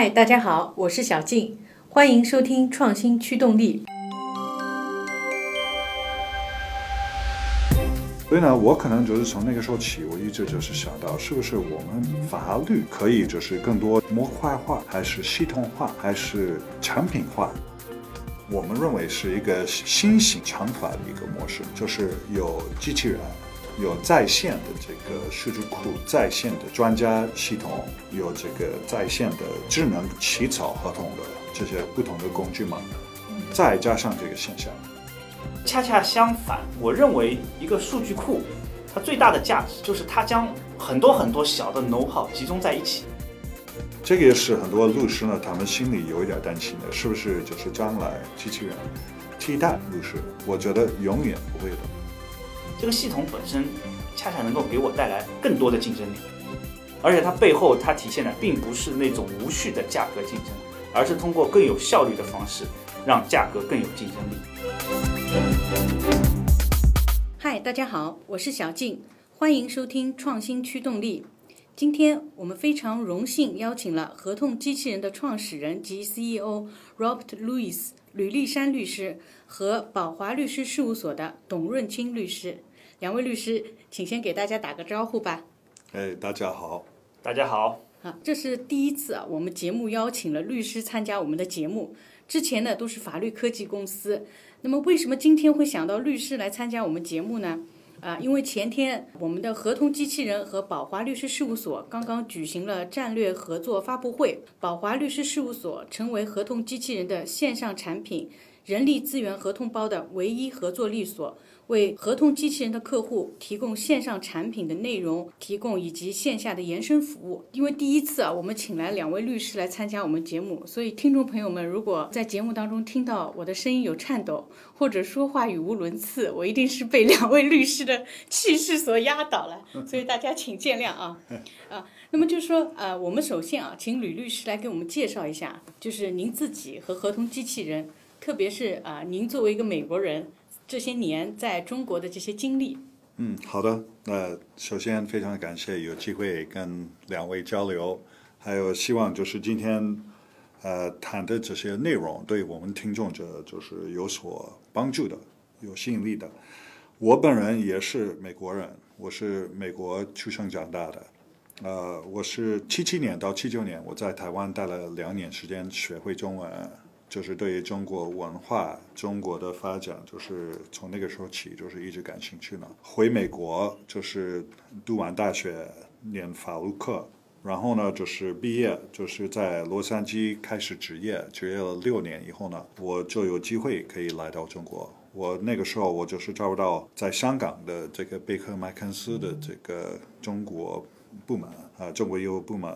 嗨，大家好，我是小静，欢迎收听创新驱动力。所以呢，我可能就是从那个时候起，我一直就是想到，是不是我们法律可以就是更多模块化，还是系统化，还是产品化？我们认为是一个新型长法的一个模式，就是有机器人，有在线的这个数据库，在线的专家系统，有这个在线的智能起草合同的这些不同的工具嘛，再加上这个现象。恰恰相反，我认为一个数据库，它最大的价值就是它将很多很多小的 know how 集中在一起。这个也是很多律师呢，他们心里有一点担心的，是不是就是将来机器人替代律师？我觉得永远不会的。这个系统本身恰恰能够给我带来更多的竞争力，而且它背后它体现的并不是那种无序的价格竞争，而是通过更有效率的方式让价格更有竞争力。嗨，大家好，我是小静，欢迎收听创新驱动力。今天我们非常荣幸邀请了合同机器人的创始人及 CEO Robert Louis 吕立山律师和宝华律师事务所的董润清律师。两位律师，请先给大家打个招呼吧。哎，大家好。大家好。啊，这是第一次啊，我们节目邀请了律师参加我们的节目。之前呢都是法律科技公司。那么为什么今天会想到律师来参加我们节目呢？啊，因为前天我们的合同机器人和宝华律师事务所刚刚举行了战略合作发布会，宝华律师事务所成为合同机器人的线上产品人力资源合同包的唯一合作律所。为合同机器人的客户提供线上产品的内容提供以及线下的延伸服务。因为第一次啊，我们请来两位律师来参加我们节目，所以听众朋友们如果在节目当中听到我的声音有颤抖，或者说话语无伦次，我一定是被两位律师的气势所压倒了，所以大家请见谅啊啊。那么就是说，呃，我们首先啊，请吕律师来给我们介绍一下，就是您自己和合同机器人，特别是啊，您作为一个美国人。这些年在中国的这些经历，嗯，好的。那首先非常感谢有机会跟两位交流，还有希望就是今天呃谈的这些内容对我们听众者就是有所帮助的，有吸引力的。我本人也是美国人，我是美国出生长大的，呃，我是七七年到七九年我在台湾待了两年时间学会中文。就是对中国文化、中国的发展，就是从那个时候起，就是一直感兴趣呢。回美国就是读完大学，念法律课，然后呢就是毕业，就是在洛杉矶开始职业，职业了六年以后呢，我就有机会可以来到中国。我那个时候我就是招到在香港的这个贝克麦肯斯的这个中国部门啊，中国业务部门。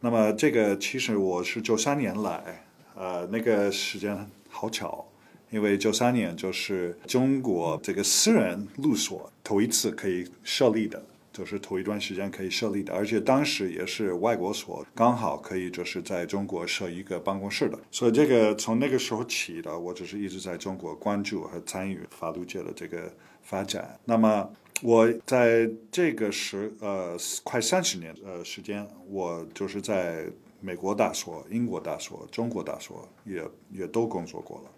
那么这个其实我是九三年来。呃，那个时间好巧，因为九三年就是中国这个私人律所头一次可以设立的，就是头一段时间可以设立的，而且当时也是外国所刚好可以就是在中国设一个办公室的，所以这个从那个时候起的，我就是一直在中国关注和参与法律界的这个发展。那么我在这个时呃快三十年呃时间，我就是在。美国大所、英国大所、中国大所也也都工作过了，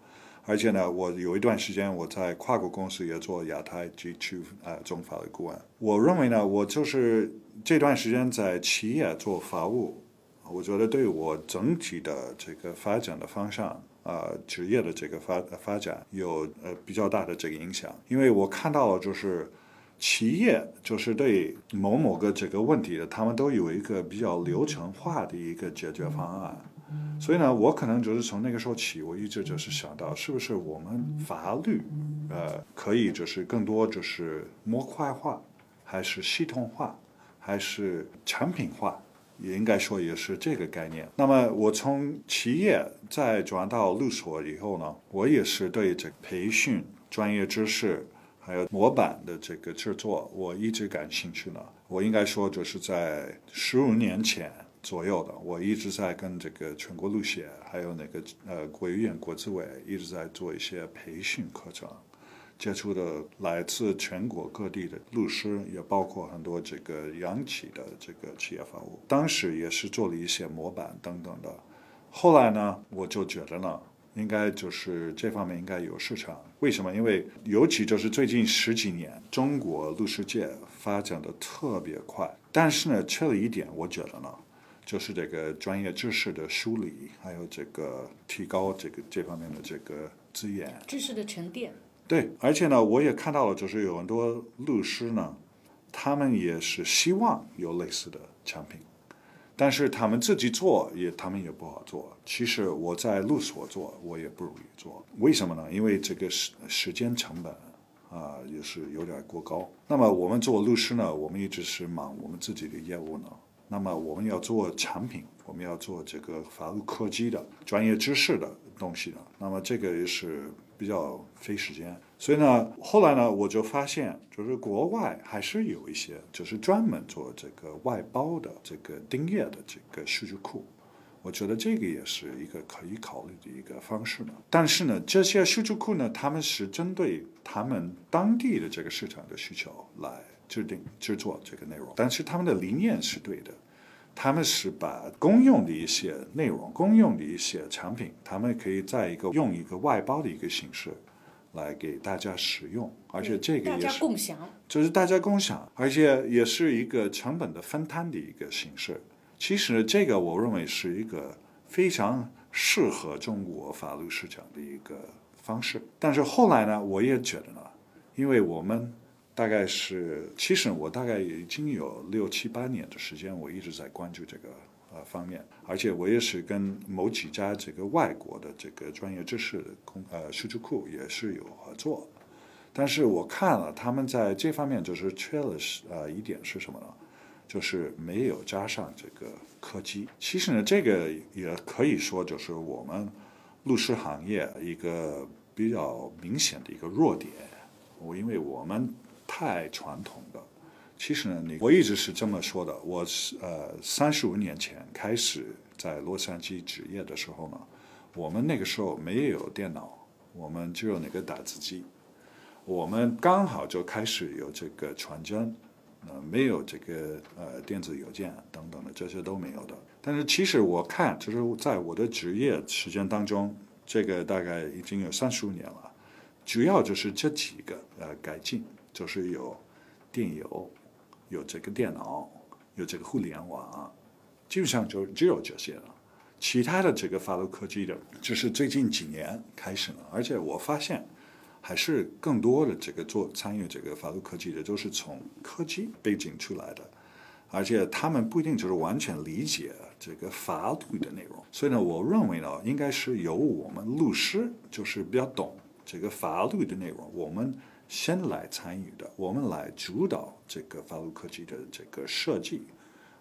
而且呢，我有一段时间我在跨国公司也做亚太地区呃中法的顾问。我认为呢，我就是这段时间在企业做法务，我觉得对我整体的这个发展的方向啊，职业的这个发发展有呃比较大的这个影响，因为我看到了就是。企业就是对某某个这个问题的，他们都有一个比较流程化的一个解决方案。所以呢，我可能就是从那个时候起，我一直就是想到，是不是我们法律，呃，可以就是更多就是模块化，还是系统化，还是产品化，也应该说也是这个概念。那么我从企业再转到律所以后呢，我也是对这培训专业知识。还有模板的这个制作，我一直感兴趣呢。我应该说，就是在十五年前左右的，我一直在跟这个全国律协，还有那个呃国务院国资委一直在做一些培训课程，接触的来自全国各地的律师，也包括很多这个央企的这个企业法务。当时也是做了一些模板等等的。后来呢，我就觉得呢，应该就是这方面应该有市场。为什么？因为尤其就是最近十几年，中国律师界发展的特别快，但是呢，缺了一点，我觉得呢，就是这个专业知识的梳理，还有这个提高这个这方面的这个资源。知识的沉淀。对，而且呢，我也看到了，就是有很多律师呢，他们也是希望有类似的产品，但是他们自己做也，他们也不好做。其实我在律所做，我也不容易做。为什么呢？因为这个时时间成本啊，也是有点过高。那么我们做律师呢，我们一直是忙我们自己的业务呢。那么我们要做产品，我们要做这个法律科技的专业知识的东西的。那么这个也是。比较费时间，所以呢，后来呢，我就发现，就是国外还是有一些，就是专门做这个外包的这个订阅的这个数据库，我觉得这个也是一个可以考虑的一个方式呢。但是呢，这些数据库呢，他们是针对他们当地的这个市场的需求来制定制作这个内容，但是他们的理念是对的。他们是把公用的一些内容、公用的一些产品，他们可以在一个用一个外包的一个形式来给大家使用，而且这个也是共享，就是大家共享，而且也是一个成本的分摊的一个形式。其实这个我认为是一个非常适合中国法律市场的一个方式。但是后来呢，我也觉得呢，因为我们。大概是，其实我大概已经有六七八年的时间，我一直在关注这个呃方面，而且我也是跟某几家这个外国的这个专业知识的公呃数据库也是有合作，但是我看了他们在这方面就是缺了是呃一点是什么呢？就是没有加上这个科技。其实呢，这个也可以说就是我们律师行业一个比较明显的一个弱点。我因为我们。太传统的，其实呢，你我一直是这么说的。我是呃，三十五年前开始在洛杉矶职业的时候呢，我们那个时候没有电脑，我们只有那个打字机，我们刚好就开始有这个传真，呃，没有这个呃电子邮件等等的，这些都没有的。但是其实我看，就是在我的职业时间当中，这个大概已经有三十五年了，主要就是这几个呃改进。就是有电邮，有这个电脑，有这个互联网，基本上就只有这些了。其他的这个法律科技的，就是最近几年开始了。而且我发现，还是更多的这个做参与这个法律科技的，都是从科技背景出来的，而且他们不一定就是完全理解这个法律的内容。所以呢，我认为呢，应该是由我们律师，就是比较懂这个法律的内容，我们。先来参与的，我们来主导这个法律科技的这个设计，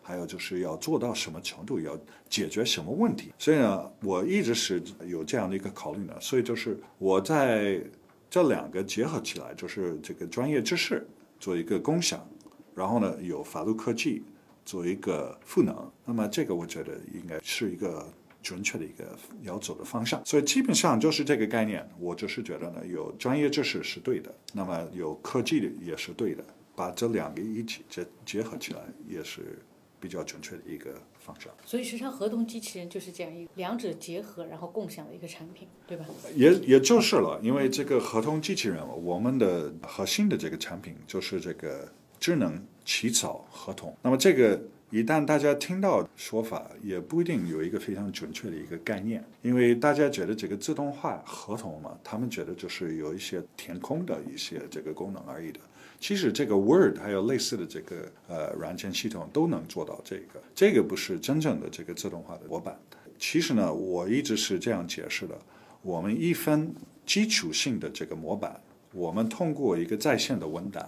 还有就是要做到什么程度，要解决什么问题。所以呢，我一直是有这样的一个考虑呢。所以就是我在这两个结合起来，就是这个专业知识做一个共享，然后呢有法律科技做一个赋能。那么这个我觉得应该是一个。准确的一个要走的方向，所以基本上就是这个概念。我就是觉得呢，有专业知识是对的，那么有科技的也是对的，把这两个一起结结合起来，也是比较准确的一个方向。所以，实际上合同机器人就是这样一个两者结合，然后共享的一个产品，对吧？也也就是了，因为这个合同机器人，我们的核心的这个产品就是这个智能起草合同。那么这个。一旦大家听到说法，也不一定有一个非常准确的一个概念，因为大家觉得这个自动化合同嘛，他们觉得就是有一些填空的一些这个功能而已的。其实这个 Word 还有类似的这个呃软件系统都能做到这个，这个不是真正的这个自动化的模板。其实呢，我一直是这样解释的：我们一分基础性的这个模板，我们通过一个在线的文档。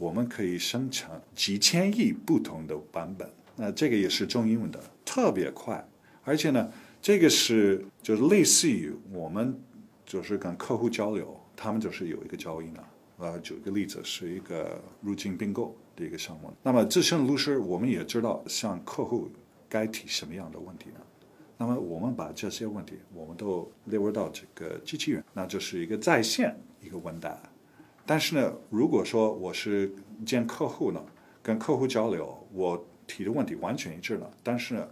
我们可以生成几千亿不同的版本，那这个也是中英文的，特别快，而且呢，这个是就是类似于我们就是跟客户交流，他们就是有一个交易呢。呃，举一个例子，是一个入境并购的一个项目。那么自身律师，我们也知道向客户该提什么样的问题呢？那么我们把这些问题，我们都列入到这个机器人，那就是一个在线一个问答。但是呢，如果说我是见客户呢，跟客户交流，我提的问题完全一致了，但是呢，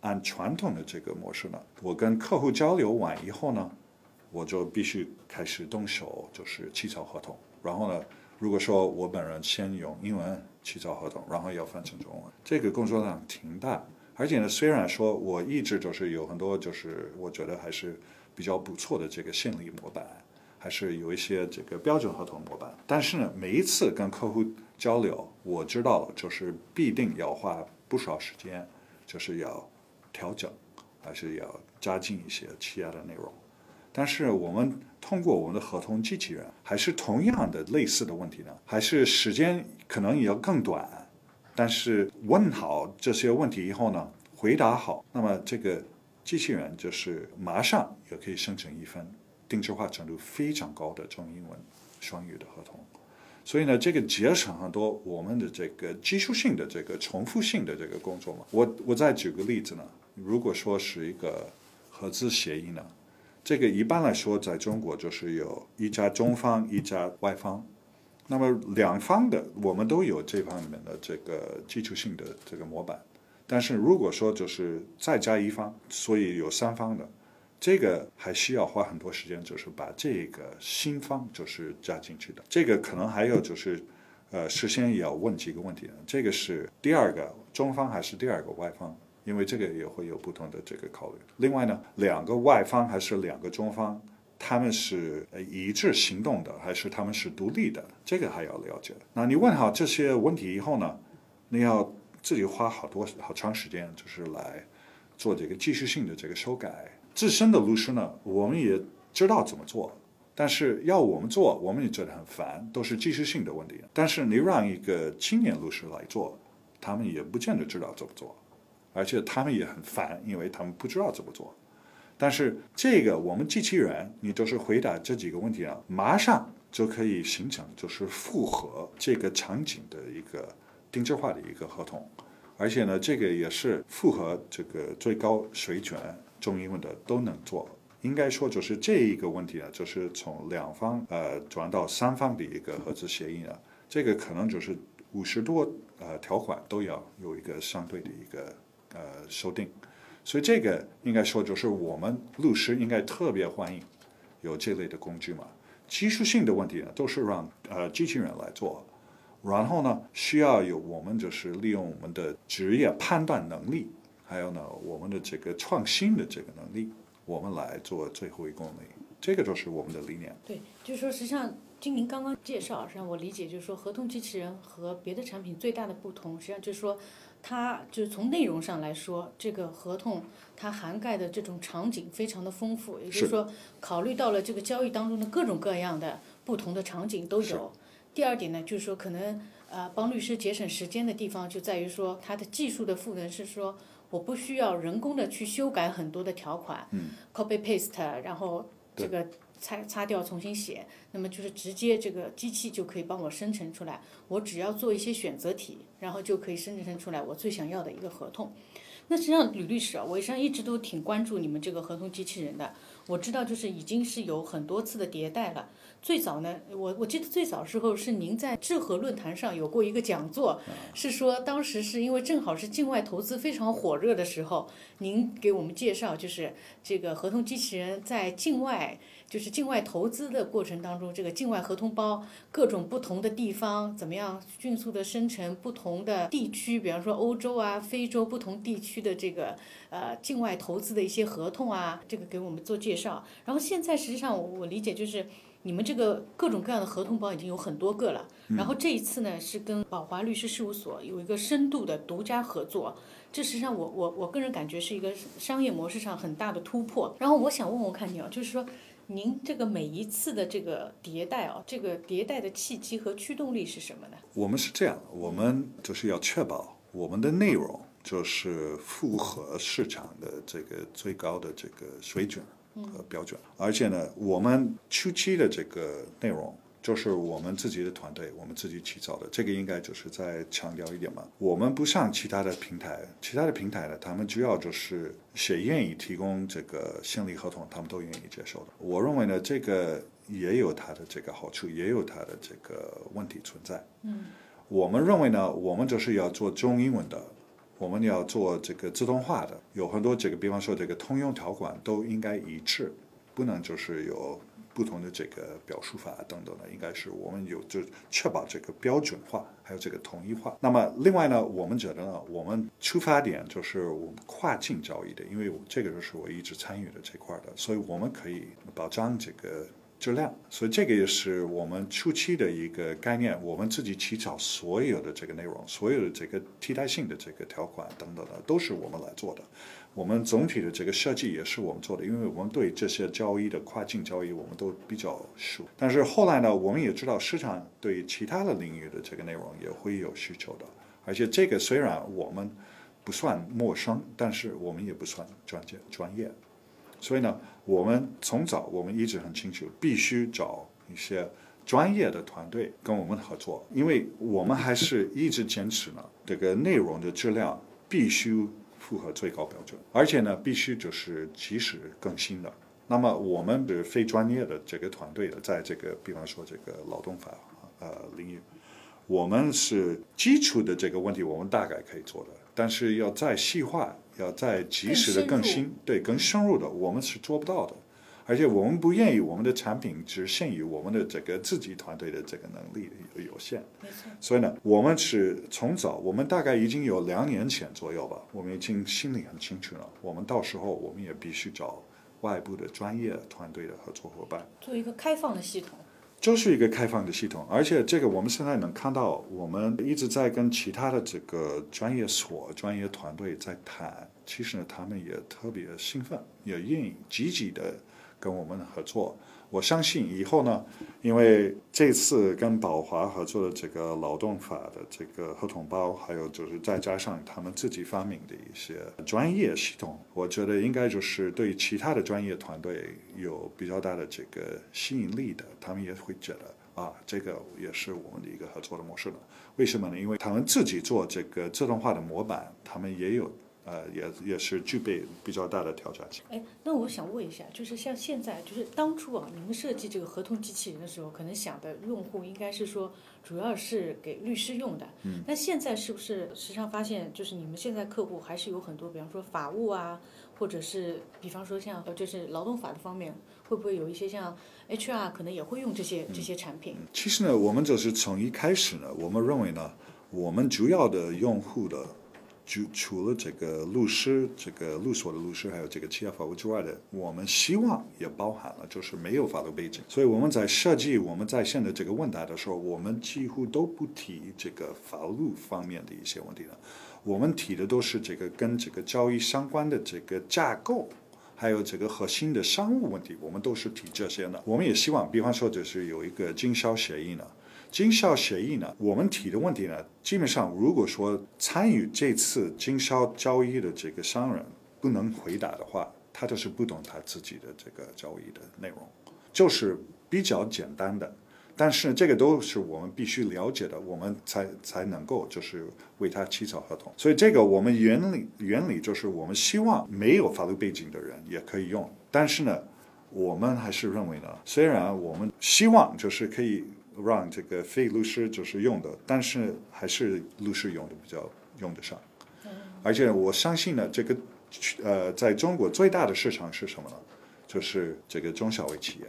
按传统的这个模式呢，我跟客户交流完以后呢，我就必须开始动手，就是起草合同。然后呢，如果说我本人先用英文起草合同，然后要翻成中文，这个工作量挺大。而且呢，虽然说我一直就是有很多，就是我觉得还是比较不错的这个心理模板，还是有一些这个标准合同模板。但是呢，每一次跟客户交流，我知道，就是必定要花不少时间，就是要调整，还是要加进一些其他的内容。但是我们通过我们的合同机器人，还是同样的类似的问题呢，还是时间可能也要更短。但是问好这些问题以后呢，回答好，那么这个机器人就是马上也可以生成一份定制化程度非常高的中英文双语的合同。所以呢，这个节省很多我们的这个技术性的这个重复性的这个工作嘛。我我再举个例子呢，如果说是一个合资协议呢，这个一般来说在中国就是有一家中方一家外方。那么两方的我们都有这方面的这个基础性的这个模板，但是如果说就是再加一方，所以有三方的，这个还需要花很多时间，就是把这个新方就是加进去的。这个可能还有就是，呃，事先也要问几个问题呢。这个是第二个中方还是第二个外方？因为这个也会有不同的这个考虑。另外呢，两个外方还是两个中方？他们是呃一致行动的，还是他们是独立的？这个还要了解。那你问好这些问题以后呢，你要自己花好多好长时间，就是来做这个技术性的这个修改。自身的律师呢，我们也知道怎么做，但是要我们做，我们也觉得很烦，都是技术性的问题。但是你让一个青年律师来做，他们也不见得知道怎么做，而且他们也很烦，因为他们不知道怎么做。但是这个我们机器人，你就是回答这几个问题啊，马上就可以形成就是符合这个场景的一个定制化的一个合同，而且呢，这个也是符合这个最高水准中英文的都能做。应该说就是这一个问题啊，就是从两方呃转到三方的一个合资协议啊，这个可能就是五十多呃条款都要有一个相对的一个呃修订。所以这个应该说就是我们律师应该特别欢迎有这类的工具嘛。技术性的问题呢，都是让呃机器人来做，然后呢，需要有我们就是利用我们的职业判断能力，还有呢我们的这个创新的这个能力，我们来做最后一公里。这个就是我们的理念。对，就是说实际上，经您刚刚介绍，实际上我理解就是说，合同机器人和别的产品最大的不同，实际上就是说。它就是从内容上来说，这个合同它涵盖的这种场景非常的丰富，也就是说，考虑到了这个交易当中的各种各样的不同的场景都有。第二点呢，就是说可能呃帮律师节省时间的地方就在于说，它的技术的赋能是说，我不需要人工的去修改很多的条款，copy paste，然后这个。擦擦掉重新写，那么就是直接这个机器就可以帮我生成出来，我只要做一些选择题，然后就可以生成出来我最想要的一个合同。那实际上吕律师啊，我实际上一直都挺关注你们这个合同机器人的，我知道就是已经是有很多次的迭代了。最早呢，我我记得最早时候是您在智和论坛上有过一个讲座，是说当时是因为正好是境外投资非常火热的时候，您给我们介绍就是这个合同机器人在境外就是境外投资的过程当中，这个境外合同包各种不同的地方怎么样迅速的生成不同的地区，比方说欧洲啊、非洲不同地区的这个呃境外投资的一些合同啊，这个给我们做介绍。然后现在实际上我理解就是。你们这个各种各样的合同包已经有很多个了，然后这一次呢是跟宝华律师事务所有一个深度的独家合作，这实际上我我我个人感觉是一个商业模式上很大的突破。然后我想问问看你啊，就是说您这个每一次的这个迭代啊，这个迭代的契机和驱动力是什么呢？我们是这样，我们就是要确保我们的内容就是符合市场的这个最高的这个水准。和标准，而且呢，我们初期的这个内容就是我们自己的团队，我们自己起草的。这个应该就是再强调一点嘛。我们不像其他的平台，其他的平台呢，他们主要就是谁愿意提供这个心理合同，他们都愿意接受的。我认为呢，这个也有它的这个好处，也有它的这个问题存在。嗯，我们认为呢，我们就是要做中英文的。我们要做这个自动化的，有很多这个，比方说这个通用条款都应该一致，不能就是有不同的这个表述法等等的，应该是我们有就确保这个标准化，还有这个统一化。那么另外呢，我们觉得呢，我们出发点就是我们跨境交易的，因为这个就是我一直参与的这块的，所以我们可以保障这个。质量，所以这个也是我们初期的一个概念。我们自己起草所有的这个内容，所有的这个替代性的这个条款等等的，都是我们来做的。我们总体的这个设计也是我们做的，因为我们对这些交易的跨境交易我们都比较熟。但是后来呢，我们也知道市场对其他的领域的这个内容也会有需求的。而且这个虽然我们不算陌生，但是我们也不算专业专业。所以呢，我们从早我们一直很清楚，必须找一些专业的团队跟我们合作，因为我们还是一直坚持呢，这个内容的质量必须符合最高标准，而且呢，必须就是及时更新的。那么我们的非专业的这个团队的，在这个比方说这个劳动法呃领域，我们是基础的这个问题，我们大概可以做的，但是要再细化。要再及时的更新，对更深入的，我们是做不到的，而且我们不愿意我们的产品只限于我们的这个自己团队的这个能力有限。没错。所以呢，我们是从早，我们大概已经有两年前左右吧，我们已经心里很清楚了，我们到时候我们也必须找外部的专业团队的合作伙伴，做一个开放的系统。就是一个开放的系统，而且这个我们现在能看到，我们一直在跟其他的这个专业所、专业团队在谈。其实呢，他们也特别兴奋，也愿意积极的跟我们合作。我相信以后呢，因为这次跟宝华合作的这个劳动法的这个合同包，还有就是再加上他们自己发明的一些专业系统，我觉得应该就是对其他的专业团队有比较大的这个吸引力的，他们也会觉得啊，这个也是我们的一个合作的模式了。为什么呢？因为他们自己做这个自动化的模板，他们也有。呃，也也是具备比较大的挑战性。哎，那我想问一下，就是像现在，就是当初啊，你们设计这个合同机器人的时候，可能想的用户应该是说，主要是给律师用的。嗯。那现在是不是时常发现，就是你们现在客户还是有很多，比方说法务啊，或者是比方说像呃，就是劳动法的方面，会不会有一些像 HR 可能也会用这些这些产品？其实呢，我们就是从一开始呢，我们认为呢，我们主要的用户的。就除了这个律师、这个律所的律师，还有这个企业法务之外的，我们希望也包含了就是没有法律背景。所以我们在设计我们在线的这个问答的时候，我们几乎都不提这个法律方面的一些问题了。我们提的都是这个跟这个交易相关的这个架构，还有这个核心的商务问题，我们都是提这些的。我们也希望，比方说就是有一个经销协议呢。经销协议呢？我们提的问题呢，基本上如果说参与这次经销交易的这个商人不能回答的话，他就是不懂他自己的这个交易的内容，就是比较简单的。但是这个都是我们必须了解的，我们才才能够就是为他起草合同。所以这个我们原理原理就是我们希望没有法律背景的人也可以用。但是呢，我们还是认为呢，虽然我们希望就是可以。让这个非律师就是用的，但是还是律师用的比较用得上。而且我相信呢，这个呃，在中国最大的市场是什么呢？就是这个中小微企业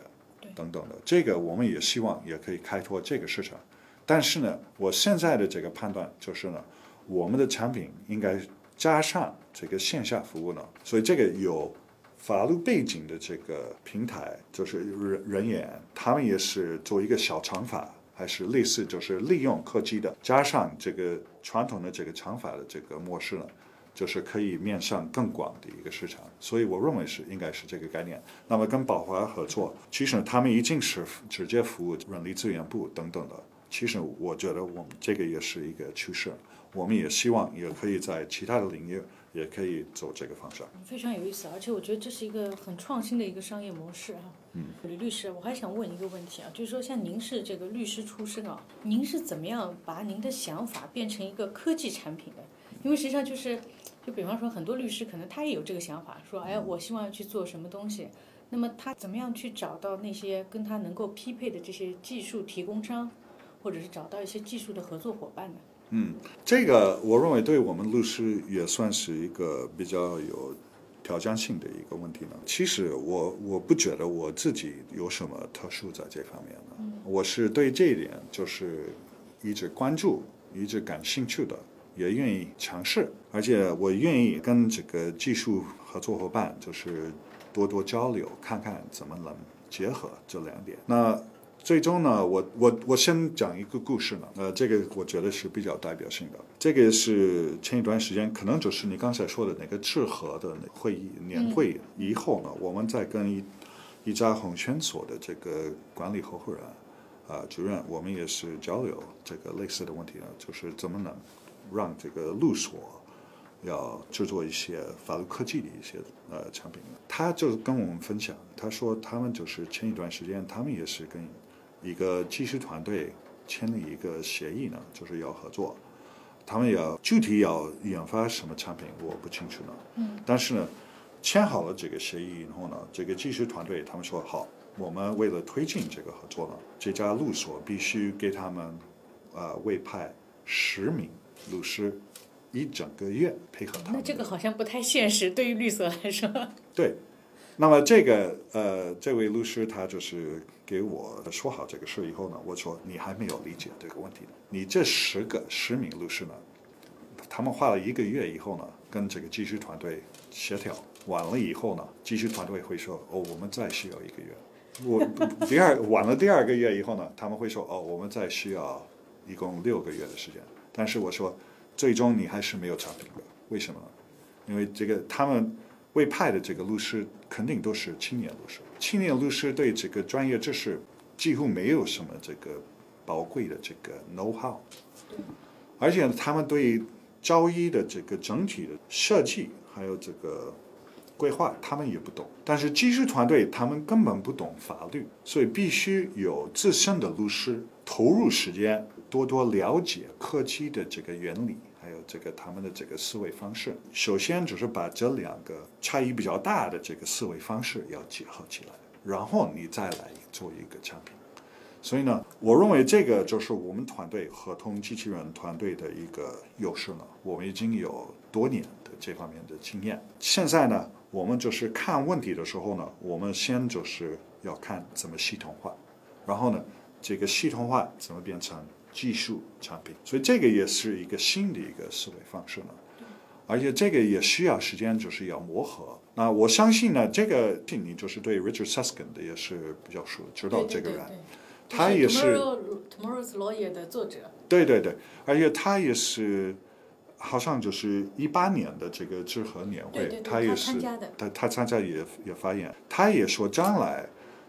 等等的。这个我们也希望也可以开拓这个市场。但是呢，我现在的这个判断就是呢，我们的产品应该加上这个线下服务呢，所以这个有。法律背景的这个平台就是人人员，他们也是做一个小长法，还是类似，就是利用科技的，加上这个传统的这个长法的这个模式呢，就是可以面向更广的一个市场。所以我认为是应该是这个概念。那么跟宝华合作，其实他们已经是直接服务人力资源部等等的。其实我觉得我们这个也是一个趋势，我们也希望也可以在其他的领域。也可以走这个方向，非常有意思，而且我觉得这是一个很创新的一个商业模式哈。嗯，吕律师，我还想问一个问题啊，就是说像您是这个律师出身啊，您是怎么样把您的想法变成一个科技产品的？因为实际上就是，就比方说很多律师可能他也有这个想法，说哎，我希望要去做什么东西，那么他怎么样去找到那些跟他能够匹配的这些技术提供商，或者是找到一些技术的合作伙伴呢？嗯，这个我认为对我们律师也算是一个比较有挑战性的一个问题呢。其实我我不觉得我自己有什么特殊在这方面的，我是对这一点就是一直关注、一直感兴趣的，也愿意尝试，而且我愿意跟这个技术合作伙伴就是多多交流，看看怎么能结合这两点。那最终呢，我我我先讲一个故事呢，呃，这个我觉得是比较代表性的。这个是前一段时间，可能就是你刚才说的那个智合的那会议年会以后呢，我们在跟一一家红圈所的这个管理合伙人啊、主任，我们也是交流这个类似的问题呢，就是怎么能让这个律所要制作一些法律科技的一些呃产品呢。他就跟我们分享，他说他们就是前一段时间，他们也是跟一个技术团队签了一个协议呢，就是要合作。他们要具体要研发什么产品，我不清楚呢。嗯。但是呢，签好了这个协议以后呢，这个技术团队他们说好，我们为了推进这个合作呢，这家律所必须给他们呃委派十名律师，一整个月配合他们。那这个好像不太现实，对于律所来说。对，那么这个呃，这位律师他就是给我说好这个事以后呢，我说你还没有理解这个问题。你这十个十名律师呢，他们花了一个月以后呢，跟这个技术团队协调完了以后呢，技术团队会说哦，我们再需要一个月。我 第二晚了第二个月以后呢，他们会说哦，我们再需要一共六个月的时间。但是我说，最终你还是没有产品的，为什么呢？因为这个他们委派的这个律师肯定都是青年律师，青年律师对这个专业知识几乎没有什么这个宝贵的这个 know how，而且他们对交易的这个整体的设计还有这个规划，他们也不懂。但是技术团队他们根本不懂法律，所以必须有自身的律师投入时间，多多了解科技的这个原理。还有这个他们的这个思维方式，首先就是把这两个差异比较大的这个思维方式要结合起来，然后你再来做一个产品。所以呢，我认为这个就是我们团队合同机器人团队的一个优势了。我们已经有多年的这方面的经验。现在呢，我们就是看问题的时候呢，我们先就是要看怎么系统化，然后呢，这个系统化怎么变成技术产品。所以这个也是一个新的一个思维方式呢。而且这个也需要时间，就是要磨合。那我相信呢，这个你就是对 Richard Susskind 的也是比较熟，知道这个人。他也是 Tomorrow's Lawyer 的作者。对对对，而且他也是，好像就是一八年的这个智合年会，对对对他也是他参加的他他参加也也发言，他也说将来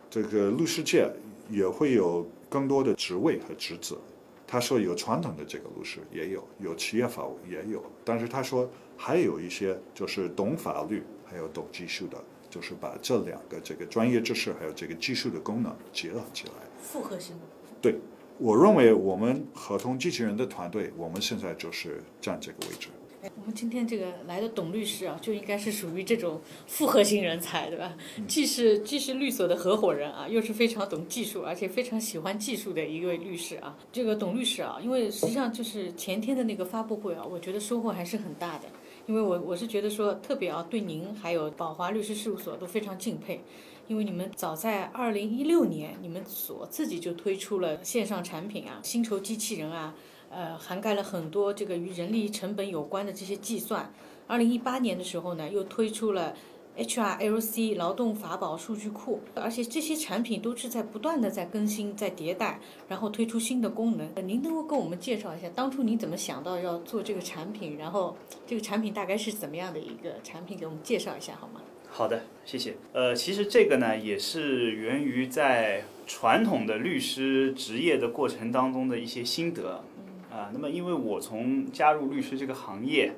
这个律师界也会有更多的职位和职责。他说有传统的这个律师也有，有企业法务也有，但是他说还有一些就是懂法律还有懂技术的，就是把这两个这个专业知识还有这个技术的功能结合起来。复合型的。对，我认为我们合同机器人的团队，我们现在就是占这个位置。哎我们今天这个来的董律师啊，就应该是属于这种复合型人才，对吧？既是既是律所的合伙人啊，又是非常懂技术，而且非常喜欢技术的一位律师啊。这个董律师啊，因为实际上就是前天的那个发布会啊，我觉得收获还是很大的。因为我我是觉得说，特别啊，对您还有宝华律师事务所都非常敬佩，因为你们早在二零一六年，你们所自己就推出了线上产品啊，薪酬机器人啊，呃，涵盖了很多这个与人力成本有关的这些计算。二零一八年的时候呢，又推出了 HRLC 劳动法宝数据库，而且这些产品都是在不断的在更新、在迭代，然后推出新的功能。呃您能够跟我们介绍一下，当初您怎么想到要做这个产品？然后这个产品大概是怎么样的一个产品？给我们介绍一下好吗？好的，谢谢。呃，其实这个呢，也是源于在传统的律师职业的过程当中的一些心得。啊、那么因为我从加入律师这个行业，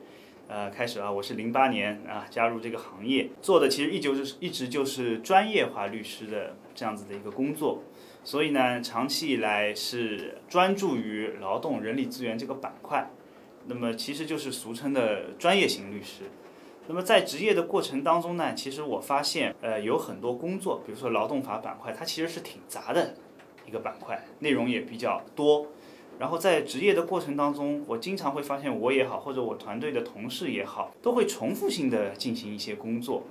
呃，开始啊，我是零八年啊加入这个行业，做的其实一直就是一直就是专业化律师的这样子的一个工作。所以呢，长期以来是专注于劳动人力资源这个板块，那么其实就是俗称的专业型律师。那么在职业的过程当中呢，其实我发现，呃，有很多工作，比如说劳动法板块，它其实是挺杂的一个板块，内容也比较多。然后在职业的过程当中，我经常会发现我也好，或者我团队的同事也好，都会重复性的进行一些工作，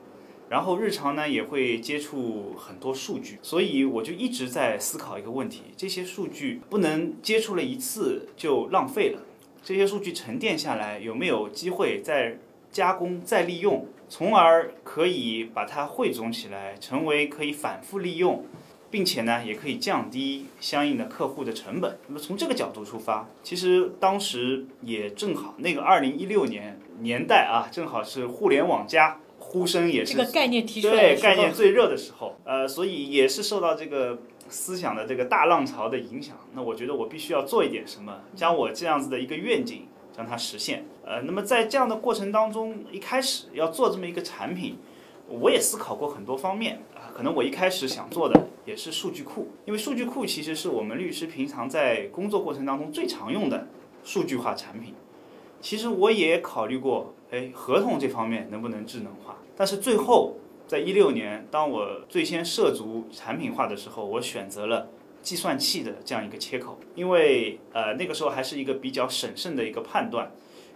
然后日常呢也会接触很多数据，所以我就一直在思考一个问题：这些数据不能接触了一次就浪费了，这些数据沉淀下来有没有机会再加工、再利用，从而可以把它汇总起来，成为可以反复利用。并且呢，也可以降低相应的客户的成本。那么从这个角度出发，其实当时也正好那个二零一六年年代啊，正好是互联网加呼声也是这个概念提出来对概念最热的时候。呃，所以也是受到这个思想的这个大浪潮的影响。那我觉得我必须要做一点什么，将我这样子的一个愿景将它实现。呃，那么在这样的过程当中，一开始要做这么一个产品，我也思考过很多方面啊。可能我一开始想做的也是数据库，因为数据库其实是我们律师平常在工作过程当中最常用的数据化产品。其实我也考虑过，哎，合同这方面能不能智能化？但是最后，在一六年，当我最先涉足产品化的时候，我选择了计算器的这样一个切口，因为呃那个时候还是一个比较审慎的一个判断。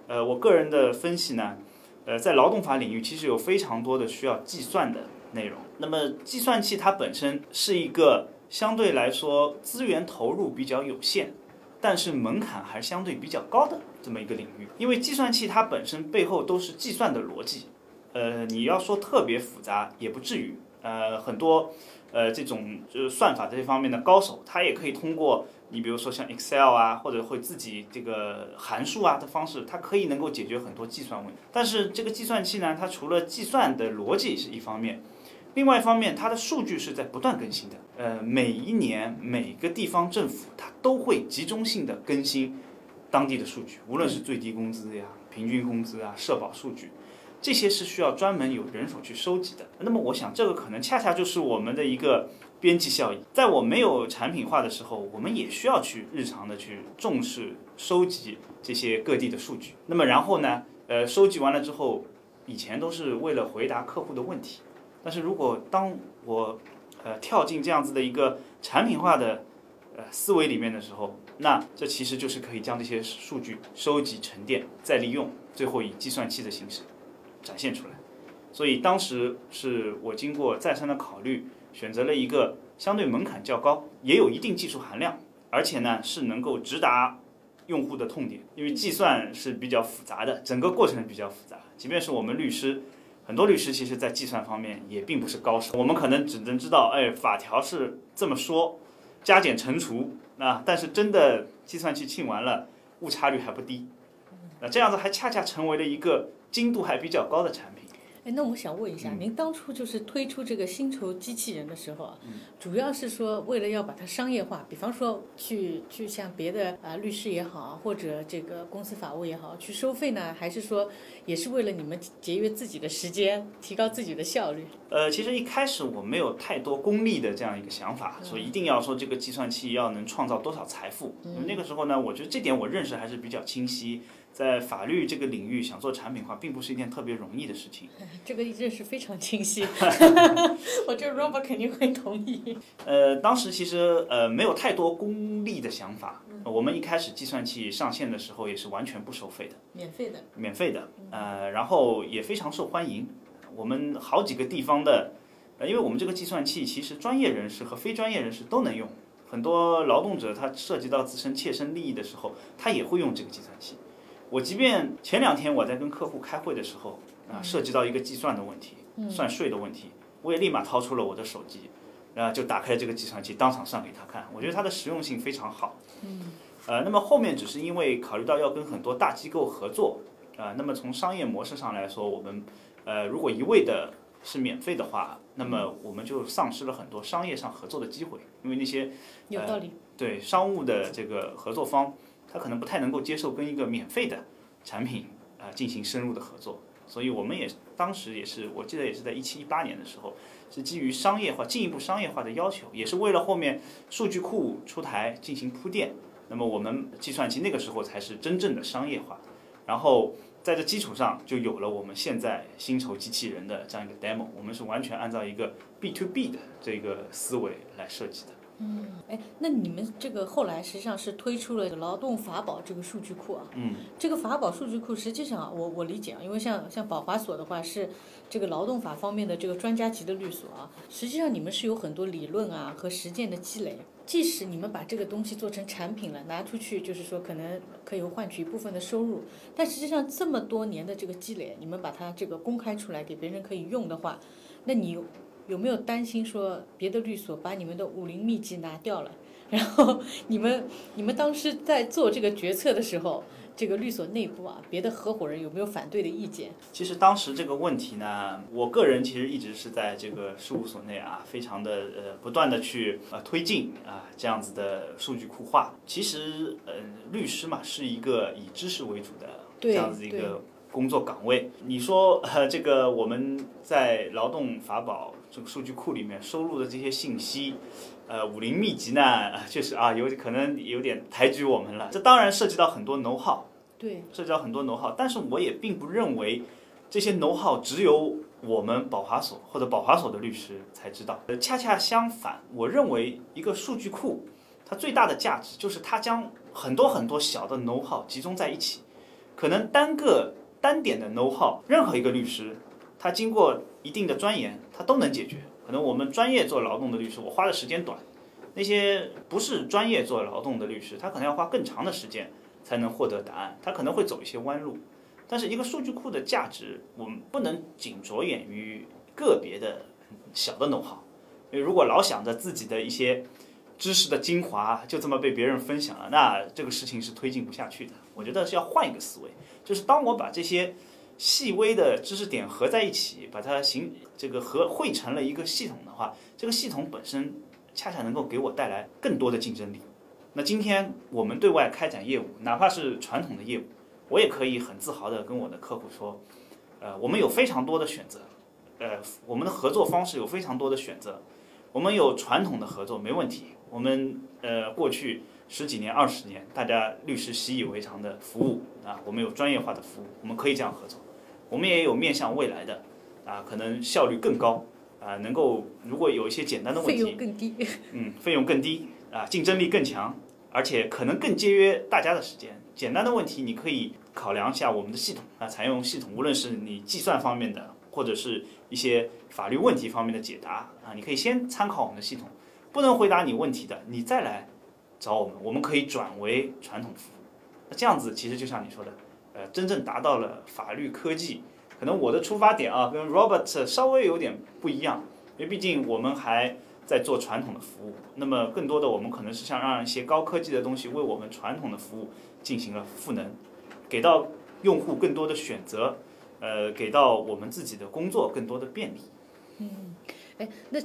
呃，我个人的分析呢，呃，在劳动法领域其实有非常多的需要计算的内容。那么计算器它本身是一个相对来说资源投入比较有限，但是门槛还相对比较高的这么一个领域。因为计算器它本身背后都是计算的逻辑，呃，你要说特别复杂也不至于。呃，很多呃这种就是算法这些方面的高手，他也可以通过你比如说像 Excel 啊，或者会自己这个函数啊的方式，它可以能够解决很多计算问题。但是这个计算器呢，它除了计算的逻辑是一方面，另外一方面，它的数据是在不断更新的。呃，每一年每个地方政府它都会集中性的更新当地的数据，无论是最低工资呀、平均工资啊、社保数据，这些是需要专门有人手去收集的。那么，我想这个可能恰恰就是我们的一个边际效益。在我没有产品化的时候，我们也需要去日常的去重视收集这些各地的数据。那么然后呢，呃，收集完了之后，以前都是为了回答客户的问题。但是如果当我呃跳进这样子的一个产品化的呃思维里面的时候，那这其实就是可以将这些数据收集、沉淀、再利用，最后以计算器的形式展现出来。所以当时是我经过再三的考虑，选择了一个相对门槛较高，也有一定技术含量，而且呢是能够直达用户的痛点。因为计算是比较复杂的，整个过程比较复杂，即便是我们律师。很多律师其实，在计算方面也并不是高手，我们可能只能知道，哎，法条是这么说，加减乘除，啊，但是真的计算器清完了，误差率还不低，那这样子还恰恰成为了一个精度还比较高的产品。哎，那我想问一下，您当初就是推出这个薪酬机器人的时候啊，主要是说为了要把它商业化，比方说去去像别的啊律师也好，或者这个公司法务也好，去收费呢，还是说也是为了你们节约自己的时间，提高自己的效率？呃，其实一开始我没有太多功利的这样一个想法，说一定要说这个计算器要能创造多少财富。嗯那个时候呢，我觉得这点我认识还是比较清晰。在法律这个领域，想做产品化，并不是一件特别容易的事情。这个认识非常清晰，我觉得 Robert 肯定会同意。呃，当时其实呃没有太多功利的想法。我们一开始计算器上线的时候也是完全不收费的，免费的，免费的。呃，然后也非常受欢迎。我们好几个地方的，呃，因为我们这个计算器其实专业人士和非专业人士都能用。很多劳动者他涉及到自身切身利益的时候，他也会用这个计算器。我即便前两天我在跟客户开会的时候啊，涉及到一个计算的问题，算税的问题，我也立马掏出了我的手机，啊，就打开这个计算器，当场算给他看。我觉得它的实用性非常好。嗯。呃，那么后面只是因为考虑到要跟很多大机构合作，啊，那么从商业模式上来说，我们呃如果一味的是免费的话，那么我们就丧失了很多商业上合作的机会，因为那些有道理。对商务的这个合作方。他可能不太能够接受跟一个免费的产品啊进行深入的合作，所以我们也当时也是，我记得也是在一七一八年的时候，是基于商业化进一步商业化的要求，也是为了后面数据库出台进行铺垫。那么我们计算机那个时候才是真正的商业化，然后在这基础上就有了我们现在薪酬机器人的这样一个 demo，我们是完全按照一个 B to B 的这个思维来设计的。哎，那你们这个后来实际上是推出了劳动法宝这个数据库啊。嗯，这个法宝数据库实际上啊，我我理解啊，因为像像保华所的话是这个劳动法方面的这个专家级的律所啊，实际上你们是有很多理论啊和实践的积累。即使你们把这个东西做成产品了，拿出去就是说可能可以换取一部分的收入，但实际上这么多年的这个积累，你们把它这个公开出来给别人可以用的话，那你有没有担心说别的律所把你们的武林秘籍拿掉了？然后你们你们当时在做这个决策的时候，这个律所内部啊，别的合伙人有没有反对的意见？其实当时这个问题呢，我个人其实一直是在这个事务所内啊，非常的呃不断的去呃推进啊这样子的数据库化。其实呃律师嘛是一个以知识为主的这样子一个工作岗位。你说呃这个我们在劳动法宝这个数据库里面收录的这些信息。呃，武林秘籍呢，呃确实啊，有可能有点抬举我们了。这当然涉及到很多 know how，对，涉及到很多 know how，但是我也并不认为这些 know how 只有我们保华所或者保华所的律师才知道。呃，恰恰相反，我认为一个数据库它最大的价值就是它将很多很多小的 know how 集中在一起，可能单个单点的 know how，任何一个律师他经过一定的钻研，他都能解决。可能我们专业做劳动的律师，我花的时间短；那些不是专业做劳动的律师，他可能要花更长的时间才能获得答案，他可能会走一些弯路。但是一个数据库的价值，我们不能仅着眼于个别的小的 know how，因为如果老想着自己的一些知识的精华就这么被别人分享了，那这个事情是推进不下去的。我觉得是要换一个思维，就是当我把这些细微的知识点合在一起，把它形这个合汇成了一个系统的话，这个系统本身恰恰能够给我带来更多的竞争力。那今天我们对外开展业务，哪怕是传统的业务，我也可以很自豪的跟我的客户说，呃，我们有非常多的选择，呃，我们的合作方式有非常多的选择，我们有传统的合作没问题，我们呃过去十几年、二十年，大家律师习以为常的服务啊，我们有专业化的服务，我们可以这样合作。我们也有面向未来的，啊，可能效率更高，啊，能够如果有一些简单的问费题，用更低。嗯，费用更低，啊，竞争力更强，而且可能更节约大家的时间。简单的问题你可以考量一下我们的系统，啊，采用系统，无论是你计算方面的，或者是一些法律问题方面的解答，啊，你可以先参考我们的系统。不能回答你问题的，你再来找我们，我们可以转为传统服务。那这样子其实就像你说的。呃，真正达到了法律科技，可能我的出发点啊，跟 Robert 稍微有点不一样，因为毕竟我们还在做传统的服务，那么更多的我们可能是想让一些高科技的东西为我们传统的服务进行了赋能，给到用户更多的选择，呃，给到我们自己的工作更多的便利。嗯哎，那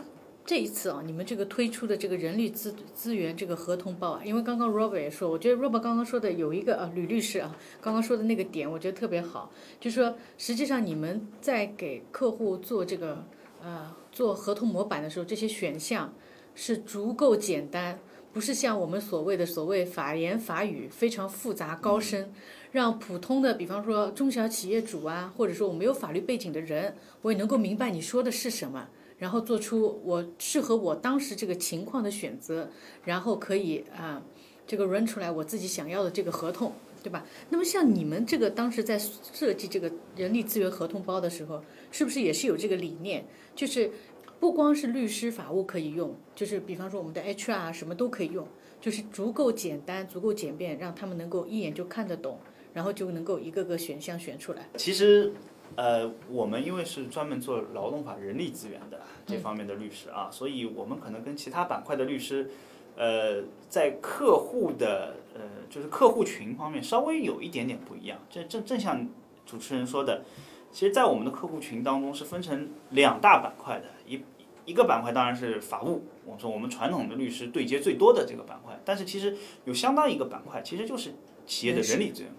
这一次啊，你们这个推出的这个人力资资源这个合同包啊，因为刚刚 Robert 也说，我觉得 Robert 刚刚说的有一个啊，吕律师啊，刚刚说的那个点，我觉得特别好，就是说实际上你们在给客户做这个呃做合同模板的时候，这些选项是足够简单，不是像我们所谓的所谓法言法语非常复杂高深，让普通的比方说中小企业主啊，或者说我没有法律背景的人，我也能够明白你说的是什么。然后做出我适合我当时这个情况的选择，然后可以啊，这个 run 出来我自己想要的这个合同，对吧？那么像你们这个当时在设计这个人力资源合同包的时候，是不是也是有这个理念？就是不光是律师法务可以用，就是比方说我们的 HR 什么都可以用，就是足够简单、足够简便，让他们能够一眼就看得懂，然后就能够一个个选项选出来。其实，呃，我们因为是专门做劳动法人力资源的这方面的律师啊，所以我们可能跟其他板块的律师，呃，在客户的呃，就是客户群方面稍微有一点点不一样。这正正像主持人说的，其实，在我们的客户群当中是分成两大板块的，一一个板块当然是法务，我们说我们传统的律师对接最多的这个板块，但是其实有相当一个板块其实就是企业的人力资源。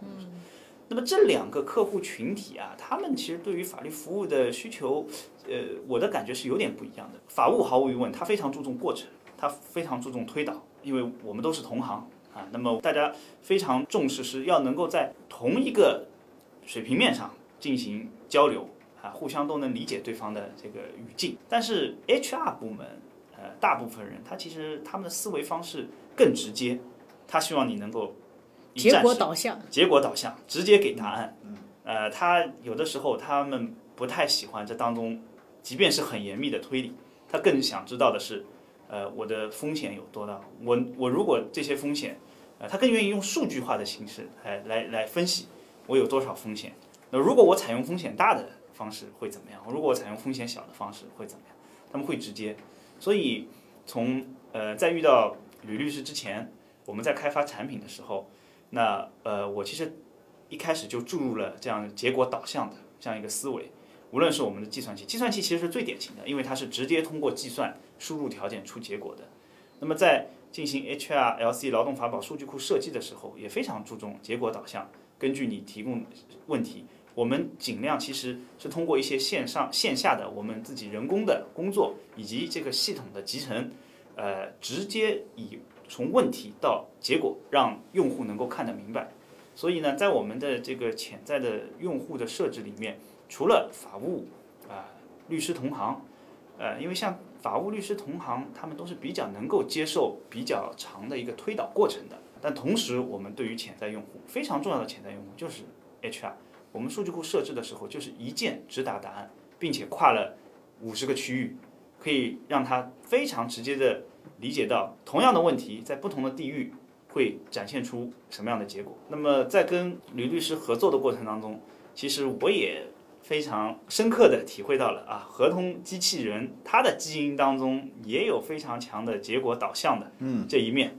那么这两个客户群体啊，他们其实对于法律服务的需求，呃，我的感觉是有点不一样的。法务毫无疑问，他非常注重过程，他非常注重推导，因为我们都是同行啊。那么大家非常重视是要能够在同一个水平面上进行交流啊，互相都能理解对方的这个语境。但是 HR 部门，呃，大部分人他其实他们的思维方式更直接，他希望你能够结果导向，结果导向，直接给答案。呃，他有的时候他们不太喜欢这当中，即便是很严密的推理，他更想知道的是，呃，我的风险有多大？我我如果这些风险，呃，他更愿意用数据化的形式来来来分析我有多少风险。那如果我采用风险大的方式会怎么样？如果我采用风险小的方式会怎么样？他们会直接。所以从呃在遇到吕律师之前，我们在开发产品的时候，那呃我其实一开始就注入了这样结果导向的这样一个思维。无论是我们的计算器，计算器其实是最典型的，因为它是直接通过计算输入条件出结果的。那么在进行 HR、LC 劳动法宝数据库设计的时候，也非常注重结果导向。根据你提供问题，我们尽量其实是通过一些线上线下的我们自己人工的工作，以及这个系统的集成，呃，直接以从问题到结果，让用户能够看得明白。所以呢，在我们的这个潜在的用户的设置里面，除了法务啊、律师同行，呃，因为像法务律师同行，他们都是比较能够接受比较长的一个推导过程的。但同时，我们对于潜在用户非常重要的潜在用户就是 HR。我们数据库设置的时候，就是一键直达答案，并且跨了五十个区域，可以让他非常直接的理解到同样的问题在不同的地域会展现出什么样的结果。那么在跟吕律师合作的过程当中，其实我也非常深刻的体会到了啊，合同机器人它的基因当中也有非常强的结果导向的这一面。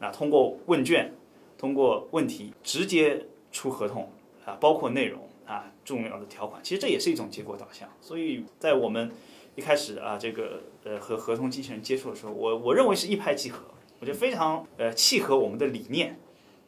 那通过问卷，通过问题直接出合同啊，包括内容啊，重要的条款，其实这也是一种结果导向。所以在我们一开始啊，这个呃和合同机器人接触的时候，我我认为是一拍即合，我觉得非常呃契合我们的理念。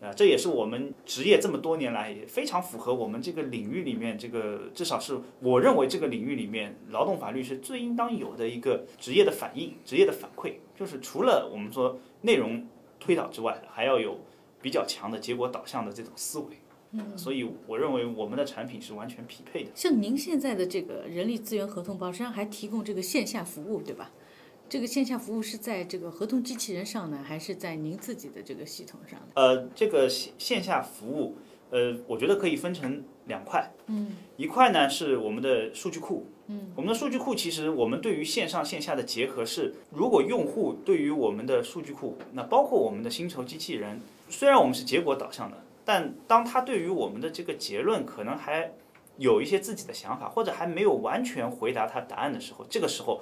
啊，这也是我们职业这么多年来也非常符合我们这个领域里面这个，至少是我认为这个领域里面劳动法律是最应当有的一个职业的反应、职业的反馈，就是除了我们说内容推导之外，还要有比较强的结果导向的这种思维。嗯，所以我认为我们的产品是完全匹配的。像您现在的这个人力资源合同包，实际上还提供这个线下服务，对吧？这个线下服务是在这个合同机器人上呢，还是在您自己的这个系统上呢？呃，这个线线下服务，呃，我觉得可以分成两块。嗯，一块呢是我们的数据库。嗯，我们的数据库其实我们对于线上线下的结合是，如果用户对于我们的数据库，那包括我们的薪酬机器人，虽然我们是结果导向的，但当他对于我们的这个结论可能还有一些自己的想法，或者还没有完全回答他答案的时候，这个时候。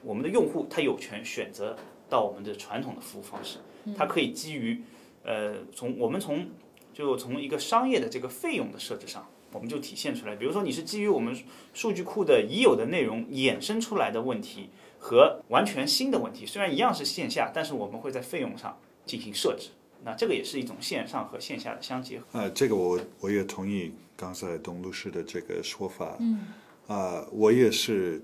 我们的用户他有权选择到我们的传统的服务方式，他可以基于呃从我们从就从一个商业的这个费用的设置上，我们就体现出来。比如说你是基于我们数据库的已有的内容衍生出来的问题和完全新的问题，虽然一样是线下，但是我们会在费用上进行设置。那这个也是一种线上和线下的相结合。呃，这个我我也同意刚才董律师的这个说法。嗯。啊，我也是，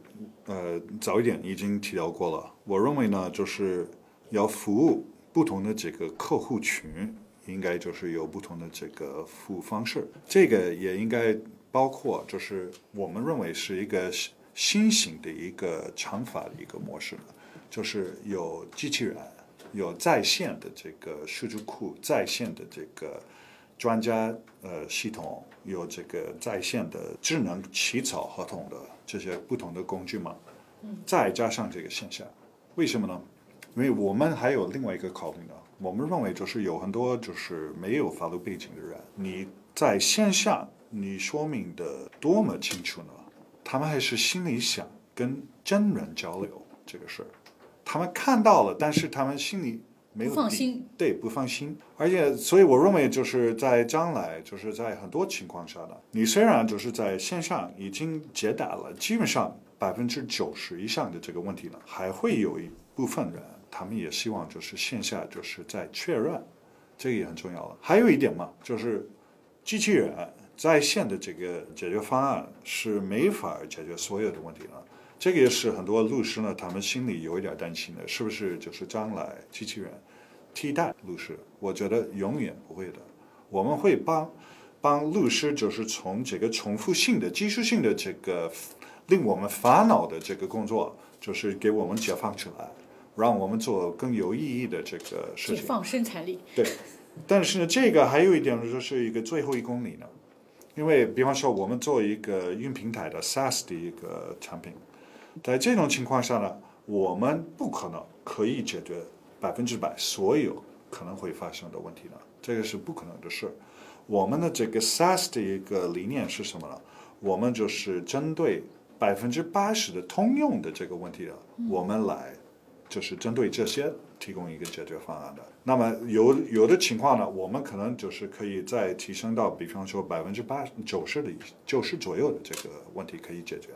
呃，早一点已经提到过了。我认为呢，就是要服务不同的这个客户群，应该就是有不同的这个服务方式。这个也应该包括，就是我们认为是一个新型的一个长法的一个模式，就是有机器人，有在线的这个数据库，在线的这个专家呃系统。有这个在线的智能起草合同的这些不同的工具嘛，再加上这个线下，为什么呢？因为我们还有另外一个考虑呢。我们认为就是有很多就是没有法律背景的人，你在线下你说明的多么清楚呢？他们还是心里想跟真人交流这个事儿，他们看到了，但是他们心里。没有放心，对，不放心。而且，所以我认为，就是在将来，就是在很多情况下呢，你虽然就是在线上已经解答了基本上百分之九十以上的这个问题了，还会有一部分人，他们也希望就是线下就是在确认，这个也很重要了。还有一点嘛，就是机器人在线的这个解决方案是没法解决所有的问题了。这个也是很多律师呢，他们心里有一点担心的，是不是就是将来机器人替代律师？我觉得永远不会的。我们会帮帮律师，就是从这个重复性的、技术性的这个令我们烦恼的这个工作，就是给我们解放出来。让我们做更有意义的这个事情。解放生产力。对，但是呢，这个还有一点就是一个最后一公里呢，因为比方说我们做一个云平台的 SaaS 的一个产品，在这种情况下呢，我们不可能可以解决百分之百所有可能会发生的问题的，这个是不可能的事。我们的这个 SaaS 的一个理念是什么呢？我们就是针对百分之八十的通用的这个问题的，我们来就是针对这些提供一个解决方案的。那么有有的情况呢，我们可能就是可以再提升到，比方说百分之八九十的九十左右的这个问题可以解决，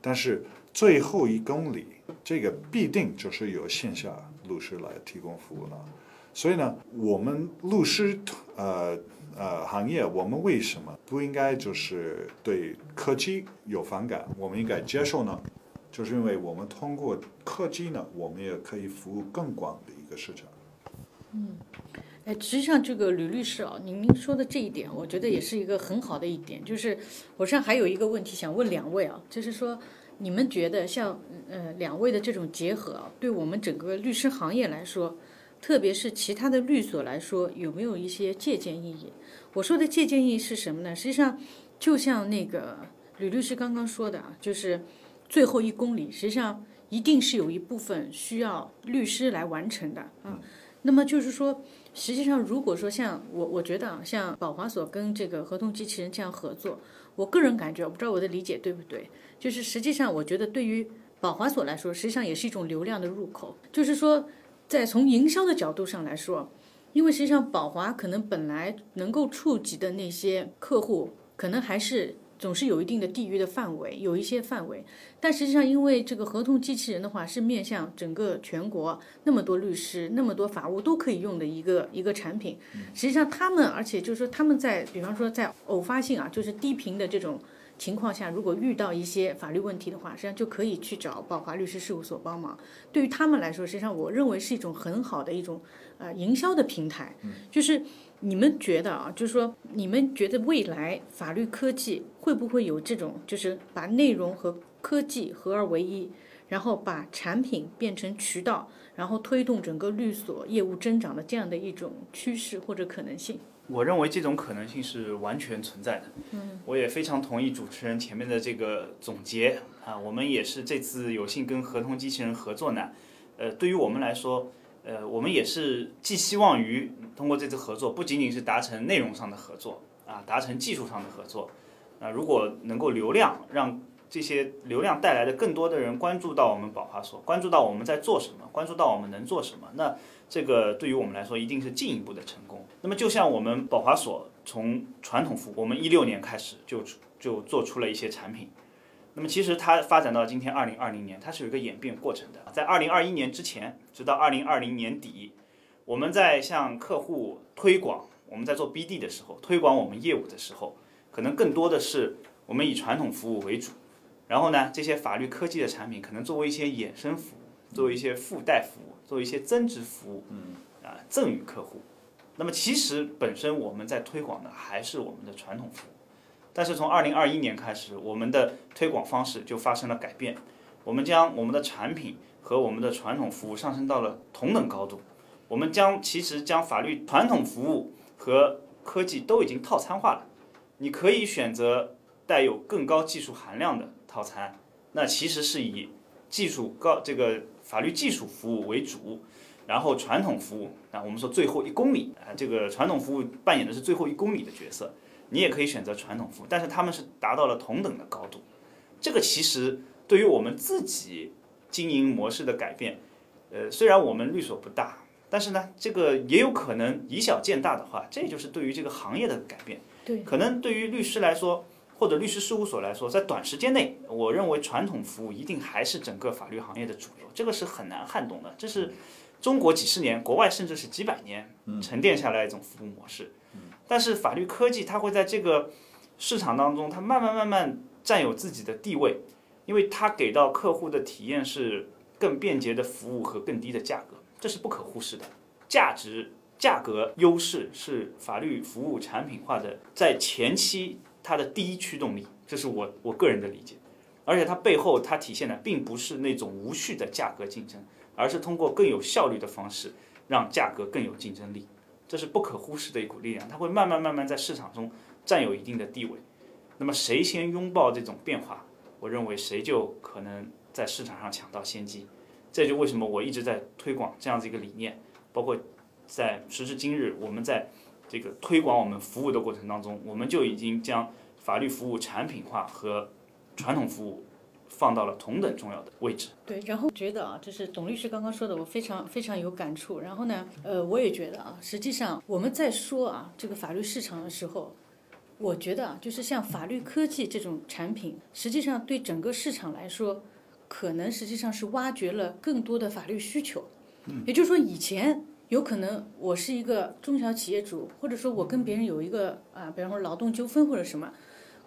但是最后一公里这个必定就是由线下律师来提供服务了。所以呢，我们律师呃呃行业，我们为什么不应该就是对科技有反感？我们应该接受呢？就是因为我们通过科技呢，我们也可以服务更广的一个市场。嗯哎，实际上这个吕律师啊，您您说的这一点，我觉得也是一个很好的一点。就是我实际上还有一个问题想问两位啊，就是说你们觉得像呃两位的这种结合啊，对我们整个律师行业来说，特别是其他的律所来说，有没有一些借鉴意义？我说的借鉴意义是什么呢？实际上就像那个吕律师刚刚说的啊，就是最后一公里，实际上一定是有一部分需要律师来完成的啊。那么就是说。实际上，如果说像我，我觉得啊，像保华所跟这个合同机器人这样合作，我个人感觉，我不知道我的理解对不对，就是实际上我觉得对于保华所来说，实际上也是一种流量的入口。就是说，在从营销的角度上来说，因为实际上宝华可能本来能够触及的那些客户，可能还是。总是有一定的地域的范围，有一些范围，但实际上，因为这个合同机器人的话是面向整个全国那么多律师、那么多法务都可以用的一个一个产品。实际上，他们而且就是说，他们在比方说在偶发性啊，就是低频的这种情况下，如果遇到一些法律问题的话，实际上就可以去找宝华律师事务所帮忙。对于他们来说，实际上我认为是一种很好的一种呃营销的平台，就是。你们觉得啊，就是说，你们觉得未来法律科技会不会有这种，就是把内容和科技合二为一，然后把产品变成渠道，然后推动整个律所业务增长的这样的一种趋势或者可能性？我认为这种可能性是完全存在的。嗯，我也非常同意主持人前面的这个总结啊。我们也是这次有幸跟合同机器人合作呢，呃，对于我们来说。呃，我们也是寄希望于通过这次合作，不仅仅是达成内容上的合作啊，达成技术上的合作。啊，如果能够流量，让这些流量带来的更多的人关注到我们宝华所，关注到我们在做什么，关注到我们能做什么，那这个对于我们来说一定是进一步的成功。那么，就像我们宝华所从传统服务，我们一六年开始就就做出了一些产品。那么其实它发展到今天二零二零年，它是有一个演变过程的。在二零二一年之前，直到二零二零年底，我们在向客户推广，我们在做 BD 的时候，推广我们业务的时候，可能更多的是我们以传统服务为主，然后呢，这些法律科技的产品可能作为一些衍生服务，作为一些附带服务，作为一些增值服务，啊，赠与客户。那么其实本身我们在推广的还是我们的传统服务。但是从二零二一年开始，我们的推广方式就发生了改变。我们将我们的产品和我们的传统服务上升到了同等高度。我们将其实将法律传统服务和科技都已经套餐化了。你可以选择带有更高技术含量的套餐，那其实是以技术高这个法律技术服务为主，然后传统服务啊，我们说最后一公里啊，这个传统服务扮演的是最后一公里的角色。你也可以选择传统服务，但是他们是达到了同等的高度。这个其实对于我们自己经营模式的改变，呃，虽然我们律所不大，但是呢，这个也有可能以小见大的话，这就是对于这个行业的改变。对，可能对于律师来说，或者律师事务所来说，在短时间内，我认为传统服务一定还是整个法律行业的主流，这个是很难撼动的。这是中国几十年，国外甚至是几百年沉淀下来一种服务模式。但是法律科技它会在这个市场当中，它慢慢慢慢占有自己的地位，因为它给到客户的体验是更便捷的服务和更低的价格，这是不可忽视的。价值、价格优势是法律服务产品化的在前期它的第一驱动力，这是我我个人的理解。而且它背后它体现的并不是那种无序的价格竞争，而是通过更有效率的方式让价格更有竞争力。这是不可忽视的一股力量，它会慢慢慢慢在市场中占有一定的地位。那么谁先拥抱这种变化，我认为谁就可能在市场上抢到先机。这就为什么我一直在推广这样子一个理念，包括在时至今日，我们在这个推广我们服务的过程当中，我们就已经将法律服务产品化和传统服务放到了同等重要的位置。对，然后觉得啊，就是董律师刚刚说的，我非常非常有感触。然后呢，呃，我也觉得啊，实际上我们在说啊这个法律市场的时候，我觉得啊，就是像法律科技这种产品，实际上对整个市场来说，可能实际上是挖掘了更多的法律需求。也就是说，以前有可能我是一个中小企业主，或者说我跟别人有一个啊，比方说劳动纠纷或者什么。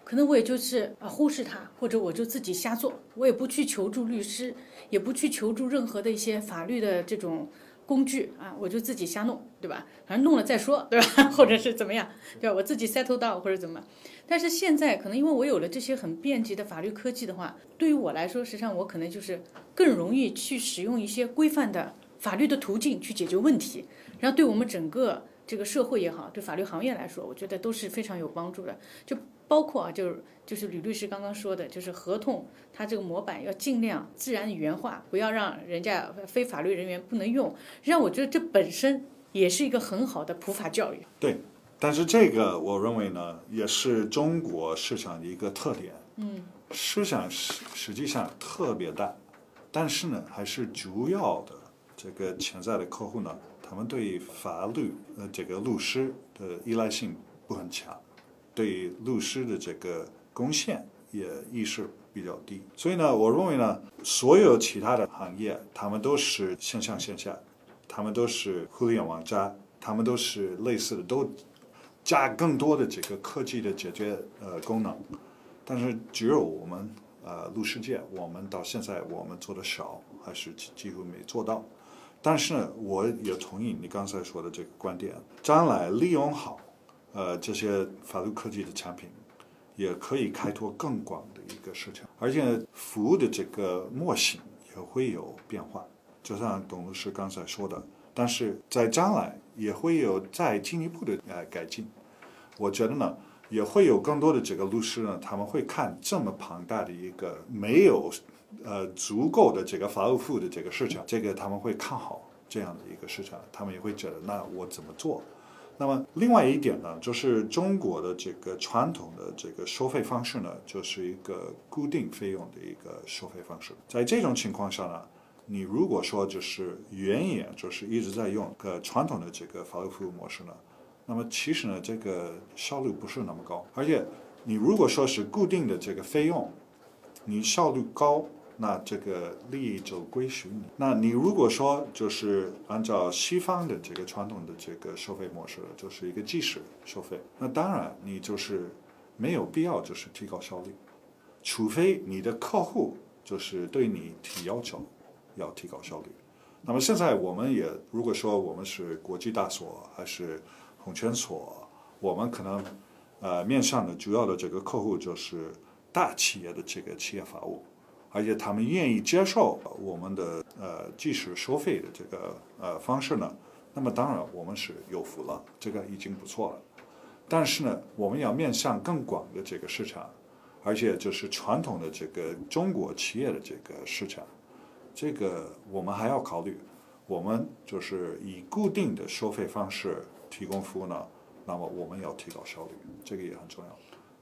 可能我也就是啊忽视他，或者我就自己瞎做，我也不去求助律师，也不去求助任何的一些法律的这种工具啊，我就自己瞎弄，对吧？反正弄了再说，对吧？或者是怎么样，对吧？我自己 settle down 或者怎么？但是现在可能因为我有了这些很便捷的法律科技的话，对于我来说，实际上我可能就是更容易去使用一些规范的法律的途径去解决问题，然后对我们整个这个社会也好，对法律行业来说，我觉得都是非常有帮助的。就包括啊，就是就是吕律师刚刚说的，就是合同它这个模板要尽量自然语言化，不要让人家非法律人员不能用。让我觉得这本身也是一个很好的普法教育。对，但是这个我认为呢，也是中国市场的一个特点。嗯，市场实实际上特别大，但是呢，还是主要的这个潜在的客户呢，他们对法律呃这个律师的依赖性不很强。对律师的这个贡献也意识比较低，所以呢，我认为呢，所有其他的行业，他们都是线上线下，他们都是互联网加，他们都是类似的，都加更多的这个科技的解决呃功能，但是只有我们呃律师界，我们到现在我们做的少，还是几几乎没做到。但是，我也同意你刚才说的这个观点，将来利用好。呃，这些法律科技的产品也可以开拓更广的一个市场，而且服务的这个模型也会有变化，就像董律师刚才说的，但是在将来也会有再进一步的呃改进。我觉得呢，也会有更多的这个律师呢，他们会看这么庞大的一个没有呃足够的这个法律服务的这个市场，这个他们会看好这样的一个市场，他们也会觉得那我怎么做？那么另外一点呢，就是中国的这个传统的这个收费方式呢，就是一个固定费用的一个收费方式。在这种情况下呢，你如果说就是原也就是一直在用个传统的这个法律服务模式呢，那么其实呢，这个效率不是那么高。而且你如果说是固定的这个费用，你效率高。那这个利益就归属你。那你如果说就是按照西方的这个传统的这个收费模式，就是一个即时收费，那当然你就是没有必要就是提高效率，除非你的客户就是对你提要求要提高效率。那么现在我们也如果说我们是国际大所还是红圈所，我们可能呃面向的主要的这个客户就是大企业的这个企业法务。而且他们愿意接受我们的呃即时收费的这个呃方式呢，那么当然我们是有福了，这个已经不错了。但是呢，我们要面向更广的这个市场，而且就是传统的这个中国企业的这个市场，这个我们还要考虑。我们就是以固定的收费方式提供服务呢，那么我们要提高效率，这个也很重要。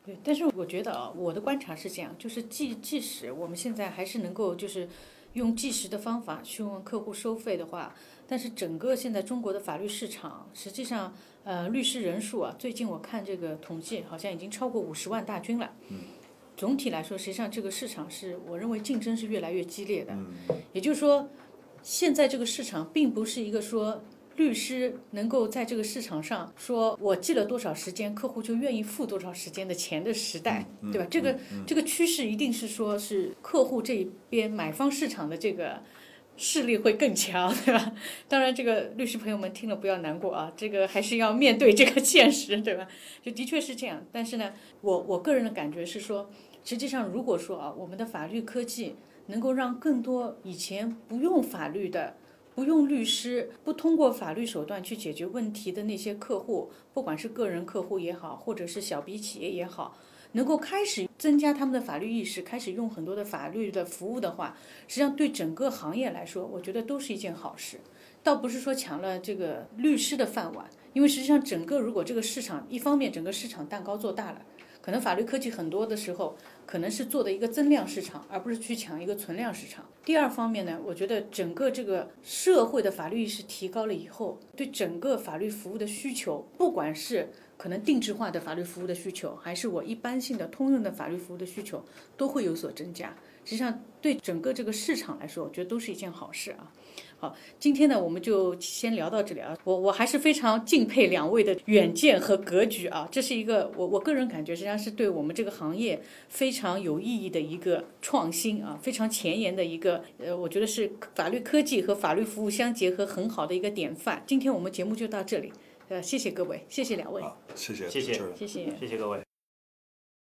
对，但是我觉得啊，我的观察是这样，就是即即使我们现在还是能够就是用计时的方法去问客户收费的话，但是整个现在中国的法律市场，实际上呃律师人数啊，最近我看这个统计好像已经超过五十万大军了。嗯。总体来说，实际上这个市场是我认为竞争是越来越激烈的。嗯。也就是说，现在这个市场并不是一个说。律师能够在这个市场上说，我记了多少时间，客户就愿意付多少时间的钱的时代，对吧？这个这个趋势一定是说是客户这一边买方市场的这个势力会更强，对吧？当然，这个律师朋友们听了不要难过啊，这个还是要面对这个现实，对吧？就的确是这样。但是呢，我我个人的感觉是说，实际上如果说啊，我们的法律科技能够让更多以前不用法律的。不用律师，不通过法律手段去解决问题的那些客户，不管是个人客户也好，或者是小笔企业也好，能够开始增加他们的法律意识，开始用很多的法律的服务的话，实际上对整个行业来说，我觉得都是一件好事。倒不是说抢了这个律师的饭碗，因为实际上整个如果这个市场一方面整个市场蛋糕做大了，可能法律科技很多的时候。可能是做的一个增量市场，而不是去抢一个存量市场。第二方面呢，我觉得整个这个社会的法律意识提高了以后，对整个法律服务的需求，不管是可能定制化的法律服务的需求，还是我一般性的通用的法律服务的需求，都会有所增加。实际上，对整个这个市场来说，我觉得都是一件好事啊。好，今天呢，我们就先聊到这里啊。我我还是非常敬佩两位的远见和格局啊。这是一个我我个人感觉，实际上是对我们这个行业非常有意义的一个创新啊，非常前沿的一个呃，我觉得是法律科技和法律服务相结合很好的一个典范。今天我们节目就到这里，呃，谢谢各位，谢谢两位，谢谢，谢谢谢谢。谢谢各位。